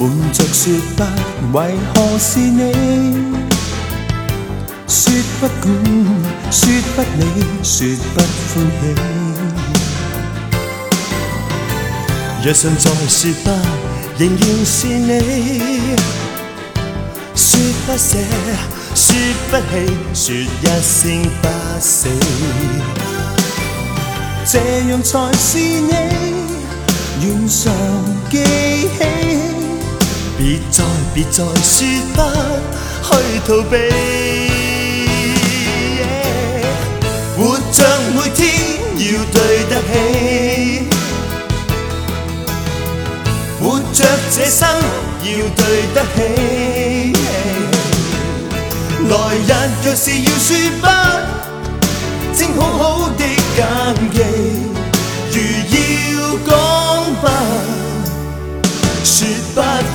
瞒着说不，为何是你？说不管，说不理，说不欢喜。若想再说不，仍然是你。说不舍，说不起，说一声不死，这样才是你愿常记起。别再别再说不去逃避，活着每天要对得起，活着这生要对得起。来日若是要说不，请好好的谨记，如要讲。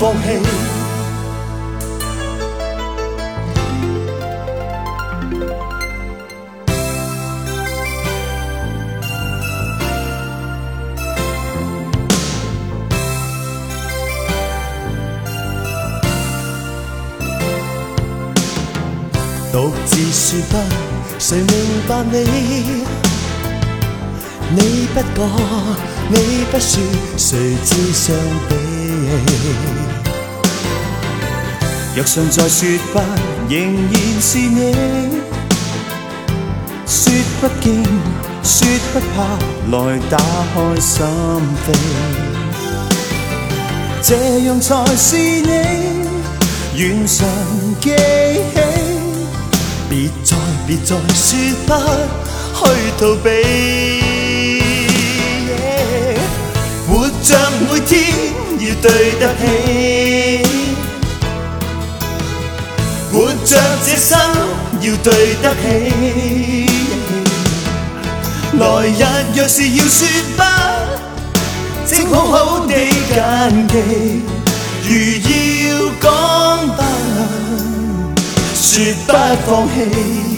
放弃，独自说不，谁明白你？你不讲，你不说，谁知伤悲？若尚在说不，仍然是你。说不惊，说不怕，来打开心扉。这样才是你，愿常记起。别再别再说不去逃避，活着每天要对得起。着這生要對得起。來日若是要說不，請好好地間記。如要講不，說不放棄。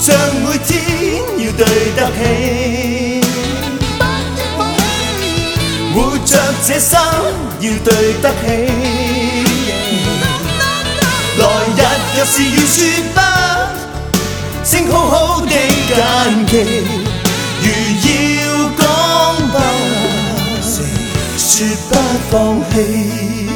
像每天要对得起，活着这生要对得起。来日若是要说不，请好好地记记。如要讲不，绝不放弃。